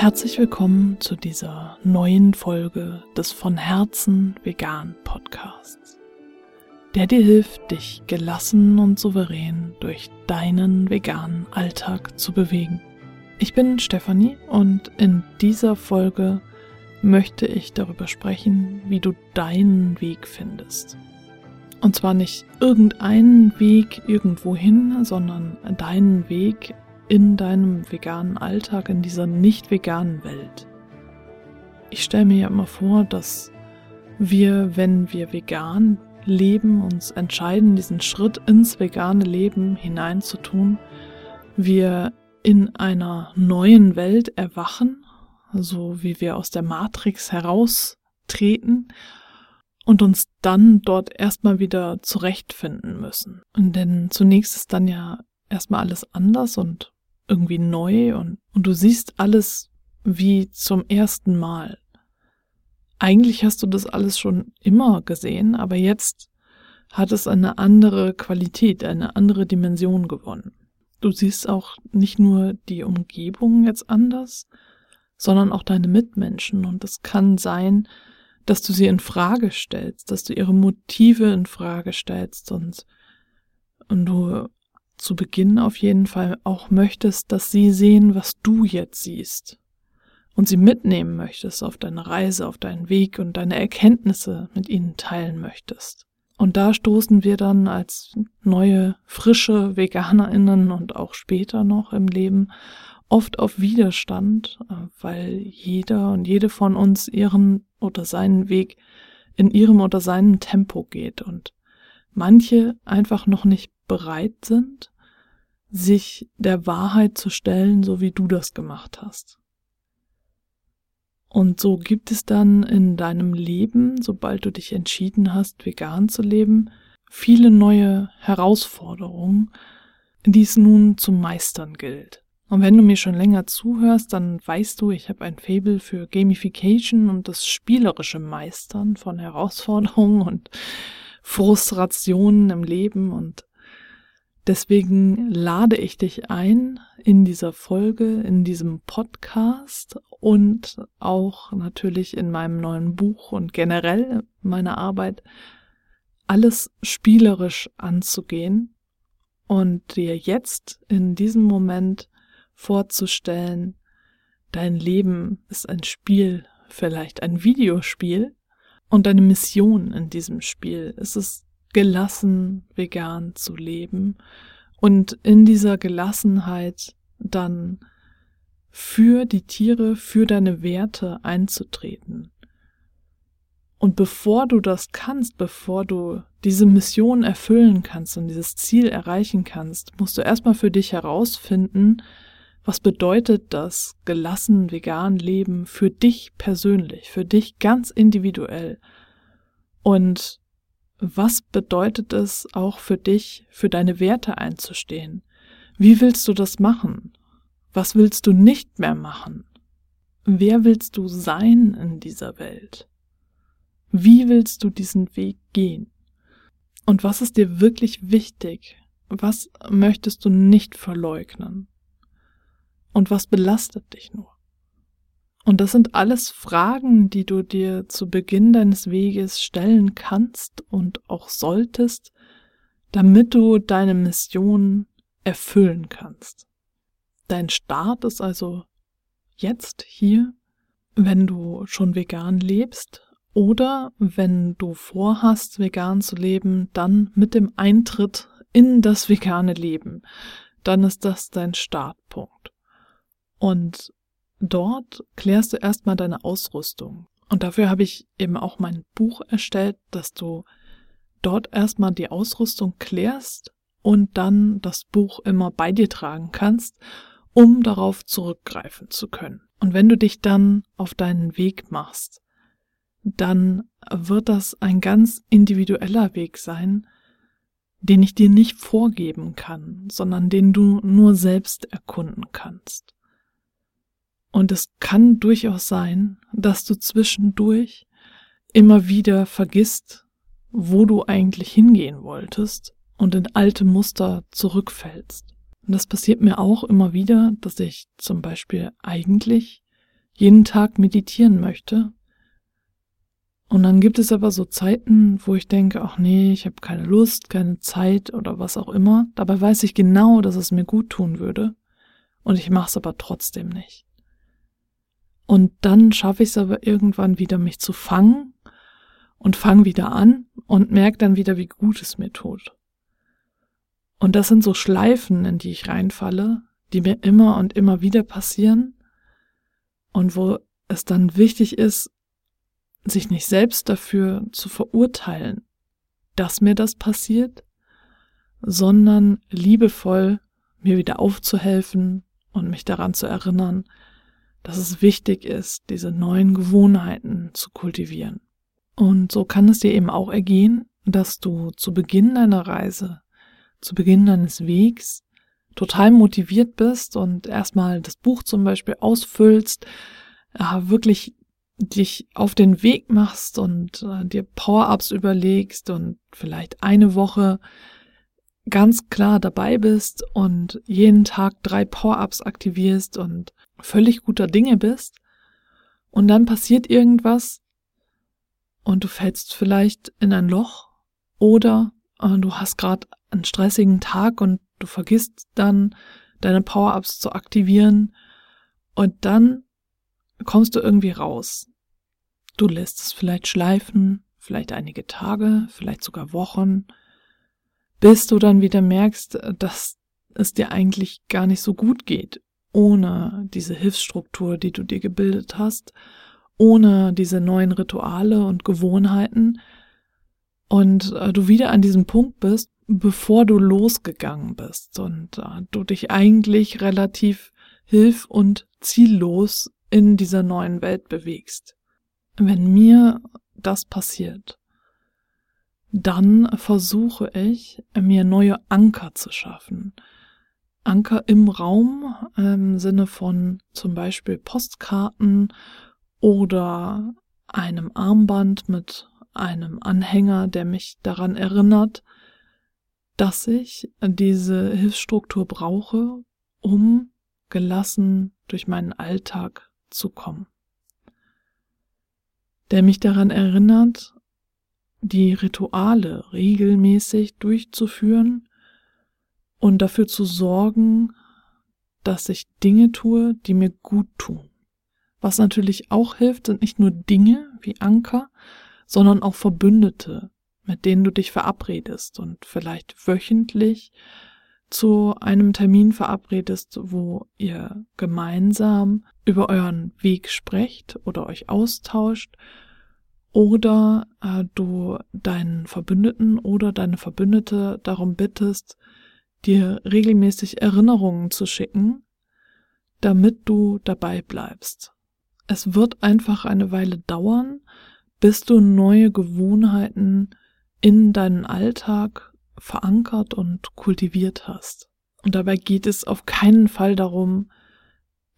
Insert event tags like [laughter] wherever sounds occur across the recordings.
Herzlich willkommen zu dieser neuen Folge des von Herzen vegan Podcasts, der dir hilft, dich gelassen und souverän durch deinen veganen Alltag zu bewegen. Ich bin Stefanie und in dieser Folge möchte ich darüber sprechen, wie du deinen Weg findest. Und zwar nicht irgendeinen Weg irgendwohin, sondern deinen Weg in deinem veganen Alltag, in dieser nicht veganen Welt. Ich stelle mir ja immer vor, dass wir, wenn wir vegan leben, uns entscheiden, diesen Schritt ins vegane Leben hineinzutun, wir in einer neuen Welt erwachen, so wie wir aus der Matrix heraustreten und uns dann dort erstmal wieder zurechtfinden müssen. Und denn zunächst ist dann ja erstmal alles anders und irgendwie neu und, und du siehst alles wie zum ersten Mal. Eigentlich hast du das alles schon immer gesehen, aber jetzt hat es eine andere Qualität, eine andere Dimension gewonnen. Du siehst auch nicht nur die Umgebung jetzt anders, sondern auch deine Mitmenschen und es kann sein, dass du sie in Frage stellst, dass du ihre Motive in Frage stellst und, und du zu Beginn auf jeden Fall auch möchtest, dass sie sehen, was du jetzt siehst und sie mitnehmen möchtest auf deine Reise, auf deinen Weg und deine Erkenntnisse mit ihnen teilen möchtest. Und da stoßen wir dann als neue, frische Veganerinnen und auch später noch im Leben oft auf Widerstand, äh, weil jeder und jede von uns ihren oder seinen Weg in ihrem oder seinem Tempo geht und manche einfach noch nicht bereit sind, sich der Wahrheit zu stellen, so wie du das gemacht hast. Und so gibt es dann in deinem Leben, sobald du dich entschieden hast, vegan zu leben, viele neue Herausforderungen, die es nun zu meistern gilt. Und wenn du mir schon länger zuhörst, dann weißt du, ich habe ein Fable für Gamification und das spielerische Meistern von Herausforderungen und Frustrationen im Leben und Deswegen lade ich dich ein, in dieser Folge, in diesem Podcast und auch natürlich in meinem neuen Buch und generell meiner Arbeit alles spielerisch anzugehen und dir jetzt in diesem Moment vorzustellen, dein Leben ist ein Spiel, vielleicht ein Videospiel und deine Mission in diesem Spiel. Ist es gelassen vegan zu leben und in dieser Gelassenheit dann für die Tiere, für deine Werte einzutreten. Und bevor du das kannst, bevor du diese Mission erfüllen kannst und dieses Ziel erreichen kannst, musst du erstmal für dich herausfinden, was bedeutet das gelassen vegan Leben für dich persönlich, für dich ganz individuell. Und was bedeutet es auch für dich, für deine Werte einzustehen? Wie willst du das machen? Was willst du nicht mehr machen? Wer willst du sein in dieser Welt? Wie willst du diesen Weg gehen? Und was ist dir wirklich wichtig? Was möchtest du nicht verleugnen? Und was belastet dich nur? Und das sind alles Fragen, die du dir zu Beginn deines Weges stellen kannst und auch solltest, damit du deine Mission erfüllen kannst. Dein Start ist also jetzt hier, wenn du schon vegan lebst oder wenn du vorhast, vegan zu leben, dann mit dem Eintritt in das vegane Leben. Dann ist das dein Startpunkt. Und Dort klärst du erstmal deine Ausrüstung. Und dafür habe ich eben auch mein Buch erstellt, dass du dort erstmal die Ausrüstung klärst und dann das Buch immer bei dir tragen kannst, um darauf zurückgreifen zu können. Und wenn du dich dann auf deinen Weg machst, dann wird das ein ganz individueller Weg sein, den ich dir nicht vorgeben kann, sondern den du nur selbst erkunden kannst. Und es kann durchaus sein, dass du zwischendurch immer wieder vergisst, wo du eigentlich hingehen wolltest und in alte Muster zurückfällst. Und das passiert mir auch immer wieder, dass ich zum Beispiel eigentlich jeden Tag meditieren möchte. Und dann gibt es aber so Zeiten, wo ich denke, ach nee, ich habe keine Lust, keine Zeit oder was auch immer. Dabei weiß ich genau, dass es mir gut tun würde. Und ich mache es aber trotzdem nicht. Und dann schaffe ich es aber irgendwann wieder, mich zu fangen und fange wieder an und merke dann wieder, wie gut es mir tut. Und das sind so Schleifen, in die ich reinfalle, die mir immer und immer wieder passieren und wo es dann wichtig ist, sich nicht selbst dafür zu verurteilen, dass mir das passiert, sondern liebevoll mir wieder aufzuhelfen und mich daran zu erinnern, dass es wichtig ist, diese neuen Gewohnheiten zu kultivieren. Und so kann es dir eben auch ergehen, dass du zu Beginn deiner Reise, zu Beginn deines Wegs total motiviert bist und erstmal das Buch zum Beispiel ausfüllst, äh, wirklich dich auf den Weg machst und äh, dir Power-ups überlegst und vielleicht eine Woche ganz klar dabei bist und jeden Tag drei Power-ups aktivierst und völlig guter Dinge bist und dann passiert irgendwas und du fällst vielleicht in ein Loch oder äh, du hast gerade einen stressigen Tag und du vergisst dann deine Power-ups zu aktivieren und dann kommst du irgendwie raus. Du lässt es vielleicht schleifen, vielleicht einige Tage, vielleicht sogar Wochen, bis du dann wieder merkst, dass es dir eigentlich gar nicht so gut geht, ohne diese Hilfsstruktur, die du dir gebildet hast, ohne diese neuen Rituale und Gewohnheiten und äh, du wieder an diesem Punkt bist, bevor du losgegangen bist und äh, du dich eigentlich relativ hilf- und ziellos in dieser neuen Welt bewegst. Wenn mir das passiert, dann versuche ich, mir neue Anker zu schaffen. Anker im Raum im Sinne von zum Beispiel Postkarten oder einem Armband mit einem Anhänger, der mich daran erinnert, dass ich diese Hilfsstruktur brauche, um gelassen durch meinen Alltag zu kommen. Der mich daran erinnert, die Rituale regelmäßig durchzuführen und dafür zu sorgen, dass ich Dinge tue, die mir gut tun. Was natürlich auch hilft, sind nicht nur Dinge wie Anker, sondern auch Verbündete, mit denen du dich verabredest und vielleicht wöchentlich zu einem Termin verabredest, wo ihr gemeinsam über euren Weg sprecht oder euch austauscht oder äh, du deinen Verbündeten oder deine Verbündete darum bittest, dir regelmäßig Erinnerungen zu schicken, damit du dabei bleibst. Es wird einfach eine Weile dauern, bis du neue Gewohnheiten in deinen Alltag verankert und kultiviert hast. Und dabei geht es auf keinen Fall darum,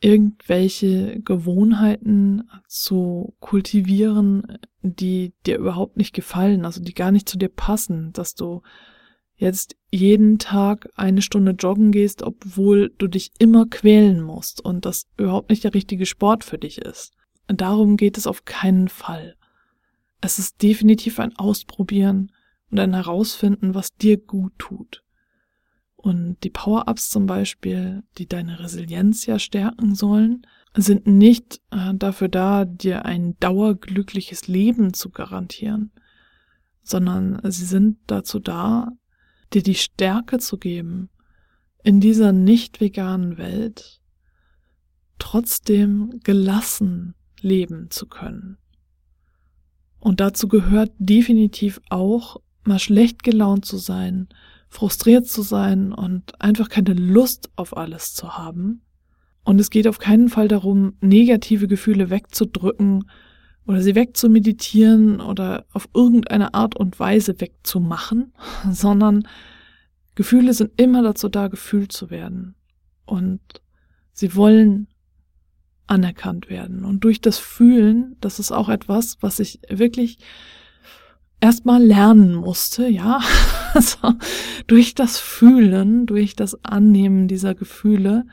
irgendwelche Gewohnheiten zu kultivieren, die dir überhaupt nicht gefallen, also die gar nicht zu dir passen, dass du jetzt jeden Tag eine Stunde joggen gehst, obwohl du dich immer quälen musst und das überhaupt nicht der richtige Sport für dich ist. Darum geht es auf keinen Fall. Es ist definitiv ein Ausprobieren und ein Herausfinden, was dir gut tut. Und die Power-Ups zum Beispiel, die deine Resilienz ja stärken sollen, sind nicht äh, dafür da, dir ein dauerglückliches Leben zu garantieren, sondern sie sind dazu da, dir die Stärke zu geben, in dieser nicht veganen Welt trotzdem gelassen leben zu können. Und dazu gehört definitiv auch, mal schlecht gelaunt zu sein, frustriert zu sein und einfach keine Lust auf alles zu haben. Und es geht auf keinen Fall darum, negative Gefühle wegzudrücken oder sie wegzumeditieren oder auf irgendeine Art und Weise wegzumachen, [laughs] sondern Gefühle sind immer dazu da, gefühlt zu werden. Und sie wollen anerkannt werden. Und durch das Fühlen, das ist auch etwas, was ich wirklich erstmal lernen musste, ja. [laughs] Also durch das Fühlen, durch das Annehmen dieser Gefühle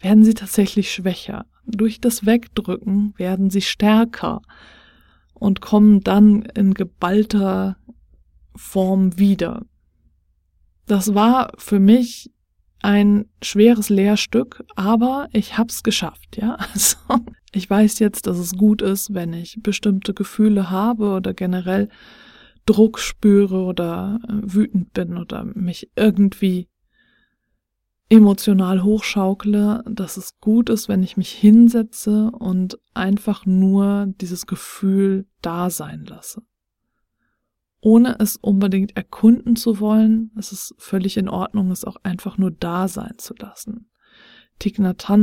werden sie tatsächlich schwächer. durch das Wegdrücken werden sie stärker und kommen dann in geballter Form wieder. Das war für mich ein schweres Lehrstück, aber ich hab's geschafft, ja. [laughs] Also ich weiß jetzt, dass es gut ist, wenn ich bestimmte Gefühle habe oder generell Druck spüre oder äh, wütend bin oder mich irgendwie emotional hochschaukle, dass es gut ist, wenn ich mich hinsetze und einfach nur dieses Gefühl da sein lasse. Ohne es unbedingt erkunden zu wollen, es völlig in Ordnung, es auch einfach nur da sein zu lassen. Thich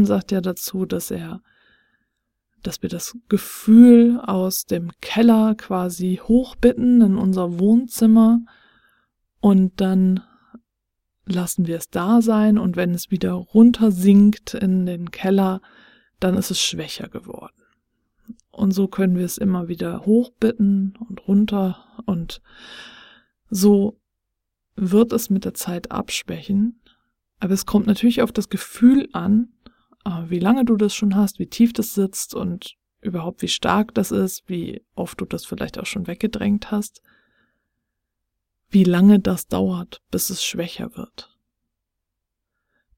sagt ja dazu, dass er, dass wir das Gefühl aus dem Keller quasi hochbitten in unser Wohnzimmer und dann lassen wir es da sein und wenn es wieder runter sinkt in den Keller, dann ist es schwächer geworden. Und so können wir es immer wieder hochbitten und runter und so wird es mit der Zeit abschwächen. Aber es kommt natürlich auf das Gefühl an, wie lange du das schon hast, wie tief das sitzt und überhaupt wie stark das ist, wie oft du das vielleicht auch schon weggedrängt hast wie lange das dauert, bis es schwächer wird.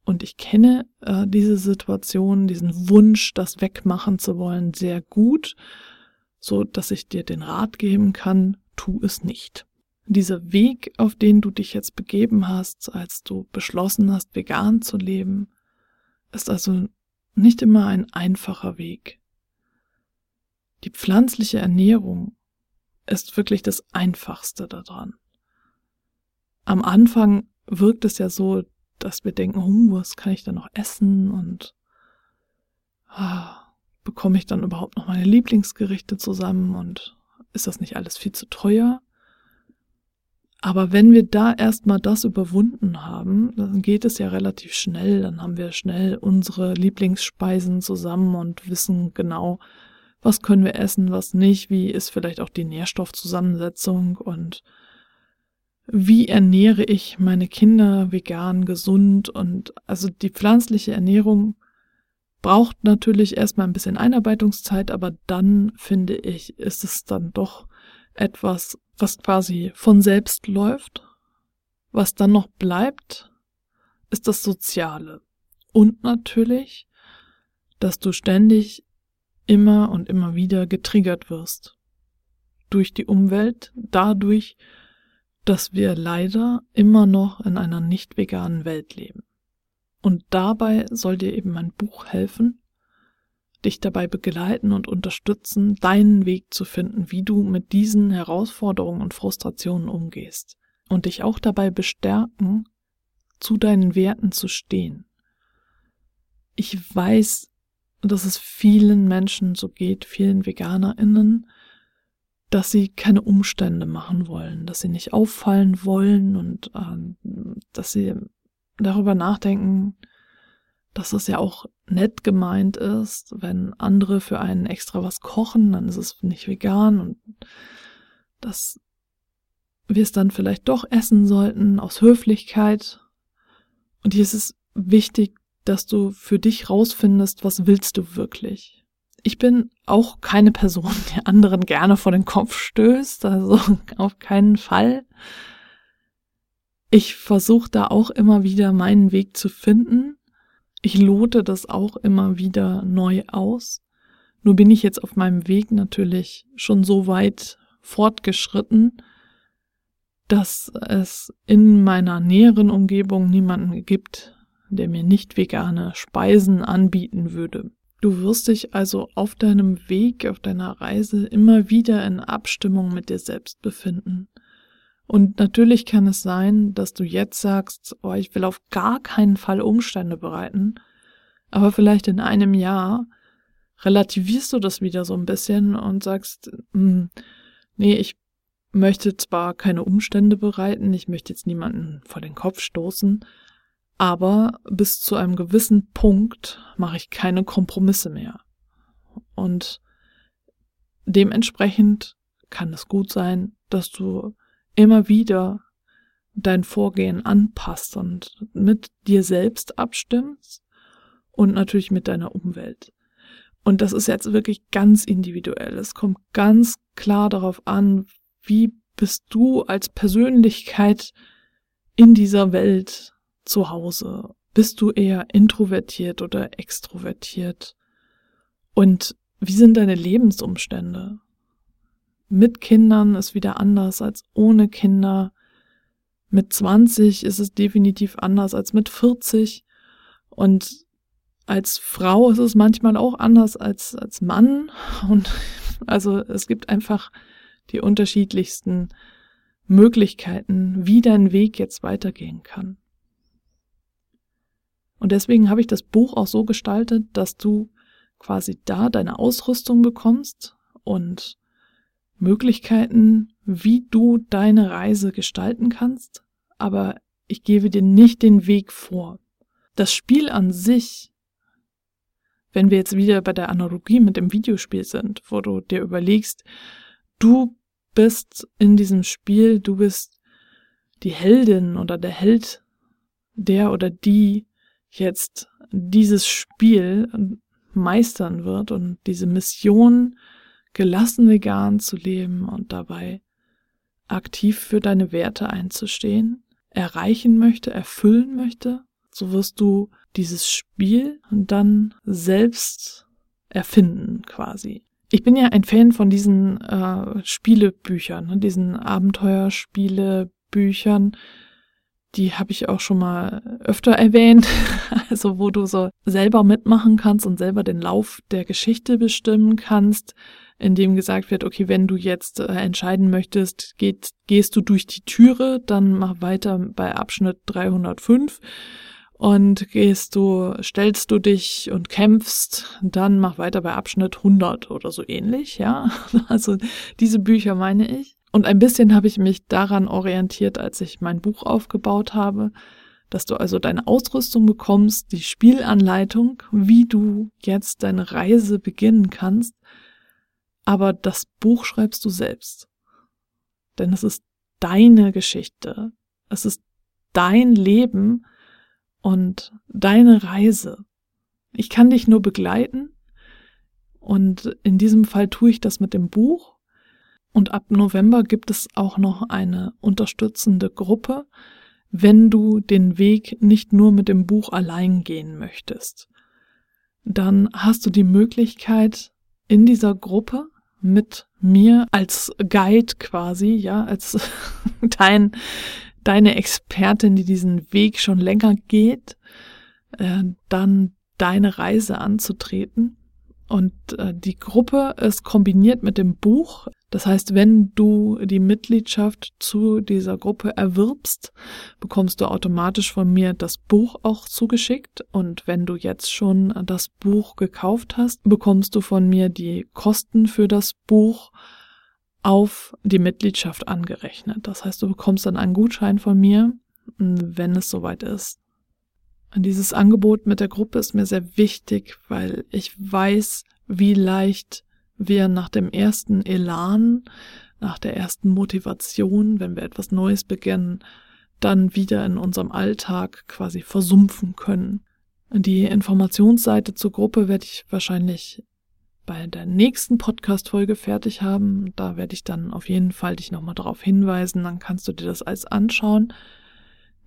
Und ich kenne äh, diese Situation, diesen Wunsch, das wegmachen zu wollen, sehr gut, so dass ich dir den Rat geben kann, tu es nicht. Dieser Weg, auf den du dich jetzt begeben hast, als du beschlossen hast, vegan zu leben, ist also nicht immer ein einfacher Weg. Die pflanzliche Ernährung ist wirklich das Einfachste daran am Anfang wirkt es ja so, dass wir denken, oh, was kann ich da noch essen und ah, bekomme ich dann überhaupt noch meine Lieblingsgerichte zusammen und ist das nicht alles viel zu teuer? Aber wenn wir da erstmal das überwunden haben, dann geht es ja relativ schnell, dann haben wir schnell unsere Lieblingsspeisen zusammen und wissen genau, was können wir essen, was nicht, wie ist vielleicht auch die Nährstoffzusammensetzung und wie ernähre ich meine Kinder vegan, gesund. Und also die pflanzliche Ernährung braucht natürlich erstmal ein bisschen Einarbeitungszeit, aber dann finde ich, ist es dann doch etwas, was quasi von selbst läuft. Was dann noch bleibt, ist das Soziale. Und natürlich, dass du ständig immer und immer wieder getriggert wirst. Durch die Umwelt, dadurch, dass wir leider immer noch in einer nicht veganen Welt leben. Und dabei soll dir eben mein Buch helfen, dich dabei begleiten und unterstützen, deinen Weg zu finden, wie du mit diesen Herausforderungen und Frustrationen umgehst und dich auch dabei bestärken, zu deinen Werten zu stehen. Ich weiß, dass es vielen Menschen so geht, vielen Veganerinnen, dass sie keine Umstände machen wollen, dass sie nicht auffallen wollen und äh, dass sie darüber nachdenken, dass es ja auch nett gemeint ist, wenn andere für einen extra was kochen, dann ist es nicht vegan und dass wir es dann vielleicht doch essen sollten aus Höflichkeit. Und hier ist es wichtig, dass du für dich rausfindest, was willst du wirklich? Ich bin auch keine Person, [laughs] die anderen gerne vor den Kopf stößt, also [laughs] auf keinen Fall. Ich versuche da auch immer wieder meinen Weg zu finden. Ich lote das auch immer wieder neu aus. Nur bin ich jetzt auf meinem Weg natürlich schon so weit fortgeschritten, dass es in meiner näheren Umgebung niemanden gibt, der mir nicht vegane Speisen anbieten würde. Du wirst dich also auf deinem Weg, auf deiner Reise immer wieder in Abstimmung mit dir selbst befinden. Und natürlich kann es sein, dass du jetzt sagst, oh, ich will auf gar keinen Fall Umstände bereiten, aber vielleicht in einem Jahr relativierst du das wieder so ein bisschen und sagst, hm, nee, ich möchte zwar keine Umstände bereiten, ich möchte jetzt niemanden vor den Kopf stoßen, aber bis zu einem gewissen Punkt mache ich keine Kompromisse mehr. Und dementsprechend kann es gut sein, dass du immer wieder dein Vorgehen anpasst und mit dir selbst abstimmst und natürlich mit deiner Umwelt. Und das ist jetzt wirklich ganz individuell. Es kommt ganz klar darauf an, wie bist du als Persönlichkeit in dieser Welt zu Hause? Bist du eher introvertiert oder extrovertiert? Und wie sind deine Lebensumstände? Mit Kindern ist wieder anders als ohne Kinder. Mit 20 ist es definitiv anders als mit 40. Und als Frau ist es manchmal auch anders als als Mann. Und also es gibt einfach die unterschiedlichsten Möglichkeiten, wie dein Weg jetzt weitergehen kann. Und deswegen habe ich das Buch auch so gestaltet, dass du quasi da deine Ausrüstung bekommst und Möglichkeiten, wie du deine Reise gestalten kannst, aber ich gebe dir nicht den Weg vor. Das Spiel an sich, wenn wir jetzt wieder bei der Analogie mit dem Videospiel sind, wo du dir überlegst, du bist in diesem Spiel, du bist die Heldin oder der Held, der oder die jetzt dieses Spiel meistern wird und diese Mission gelassen vegan zu leben und dabei aktiv für deine Werte einzustehen, erreichen möchte, erfüllen möchte, so wirst du dieses Spiel dann selbst erfinden quasi. Ich bin ja ein Fan von diesen äh, Spielebüchern, ne, diesen Abenteuerspielebüchern, die habe ich auch schon mal öfter erwähnt, [laughs] also wo du so selber mitmachen kannst und selber den Lauf der Geschichte bestimmen kannst, in dem gesagt wird, okay, wenn du jetzt äh, entscheiden möchtest, geht, gehst du durch die Türe, dann mach weiter bei Abschnitt 305 und gehst du, stellst du dich und kämpfst, dann mach weiter bei Abschnitt 100 oder so ähnlich, ja. [laughs] Also diese Bücher meine ich. Und ein bisschen habe ich mich daran orientiert, als ich mein Buch aufgebaut habe, dass du also deine Ausrüstung bekommst, die Spielanleitung, wie du jetzt deine Reise beginnen kannst. Aber das Buch schreibst du selbst. Denn es ist deine Geschichte. Es ist dein Leben und deine Reise. Ich kann dich nur begleiten. Und in diesem Fall tue ich das mit dem Buch und ab November gibt es auch noch eine unterstützende Gruppe, wenn du den Weg nicht nur mit dem Buch allein gehen möchtest. Dann hast du die Möglichkeit, in dieser Gruppe mit mir als Guide quasi, ja, als [laughs] dein, deine Expertin, die diesen Weg schon länger geht, äh, dann deine Reise anzutreten. Und äh, die Gruppe ist kombiniert mit dem Buch. Das heißt, wenn du die Mitgliedschaft zu dieser Gruppe erwirbst, bekommst du automatisch von mir das Buch auch zugeschickt. Und wenn du jetzt schon das Buch gekauft hast, bekommst du von mir die Kosten für das Buch auf die Mitgliedschaft angerechnet. Das heißt, du bekommst dann einen Gutschein von mir, wenn es soweit ist. Und dieses Angebot mit der Gruppe ist mir sehr wichtig, weil ich weiß, wie leicht wir nach dem ersten Elan, nach der ersten Motivation, wenn wir etwas Neues beginnen, dann wieder in unserem Alltag quasi versumpfen können. Die Informationsseite zur Gruppe werde ich wahrscheinlich bei der nächsten Podcast-Folge fertig haben. Da werde ich dann auf jeden Fall dich nochmal darauf hinweisen. Dann kannst du dir das alles anschauen.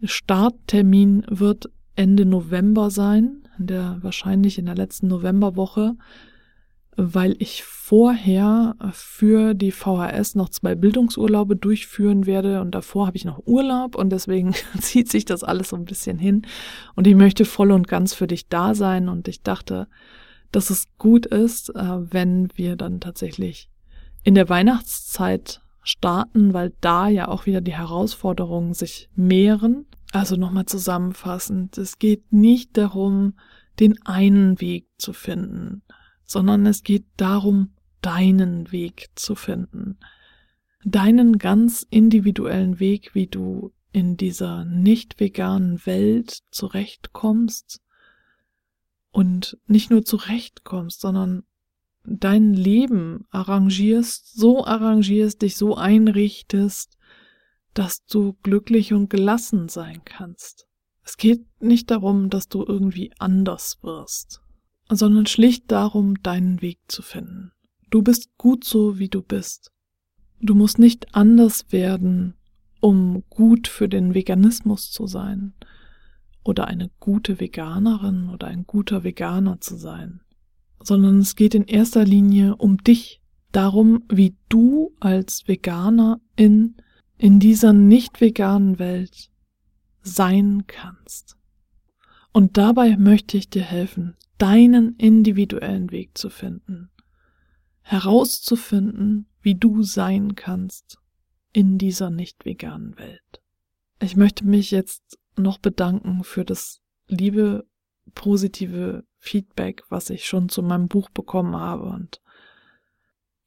Starttermin wird Ende November sein, der wahrscheinlich in der letzten Novemberwoche weil ich vorher für die VHS noch zwei Bildungsurlaube durchführen werde und davor habe ich noch Urlaub und deswegen [laughs] zieht sich das alles so ein bisschen hin und ich möchte voll und ganz für dich da sein und ich dachte, dass es gut ist, äh, wenn wir dann tatsächlich in der Weihnachtszeit starten, weil da ja auch wieder die Herausforderungen sich mehren. Also nochmal zusammenfassend, es geht nicht darum, den einen Weg zu finden sondern es geht darum, deinen Weg zu finden. Deinen ganz individuellen Weg, wie du in dieser nicht veganen Welt zurechtkommst und nicht nur zurechtkommst, sondern dein Leben arrangierst, so arrangierst, dich so einrichtest, dass du glücklich und gelassen sein kannst. Es geht nicht darum, dass du irgendwie anders wirst, sondern schlicht darum, deinen Weg zu finden. Du bist gut so, wie du bist. Du musst nicht anders werden, um gut für den Veganismus zu sein oder eine gute Veganerin oder ein guter Veganer zu sein, sondern es geht in erster Linie um dich, darum, wie du als Veganer in, in dieser nicht veganen Welt sein kannst. Und dabei möchte ich dir helfen, deinen individuellen Weg zu finden, herauszufinden, wie du sein kannst in dieser nicht veganen Welt. Ich möchte mich jetzt noch bedanken für das liebe, positive Feedback, was ich schon zu meinem Buch bekommen habe. Und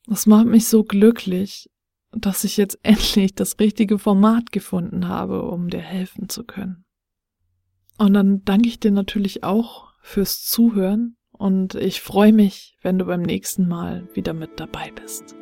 das macht mich so glücklich, dass ich jetzt [laughs] endlich das richtige Format gefunden habe, um dir helfen zu können. Und dann danke ich dir natürlich auch fürs Zuhören und ich freue mich, wenn du beim nächsten Mal wieder mit dabei bist.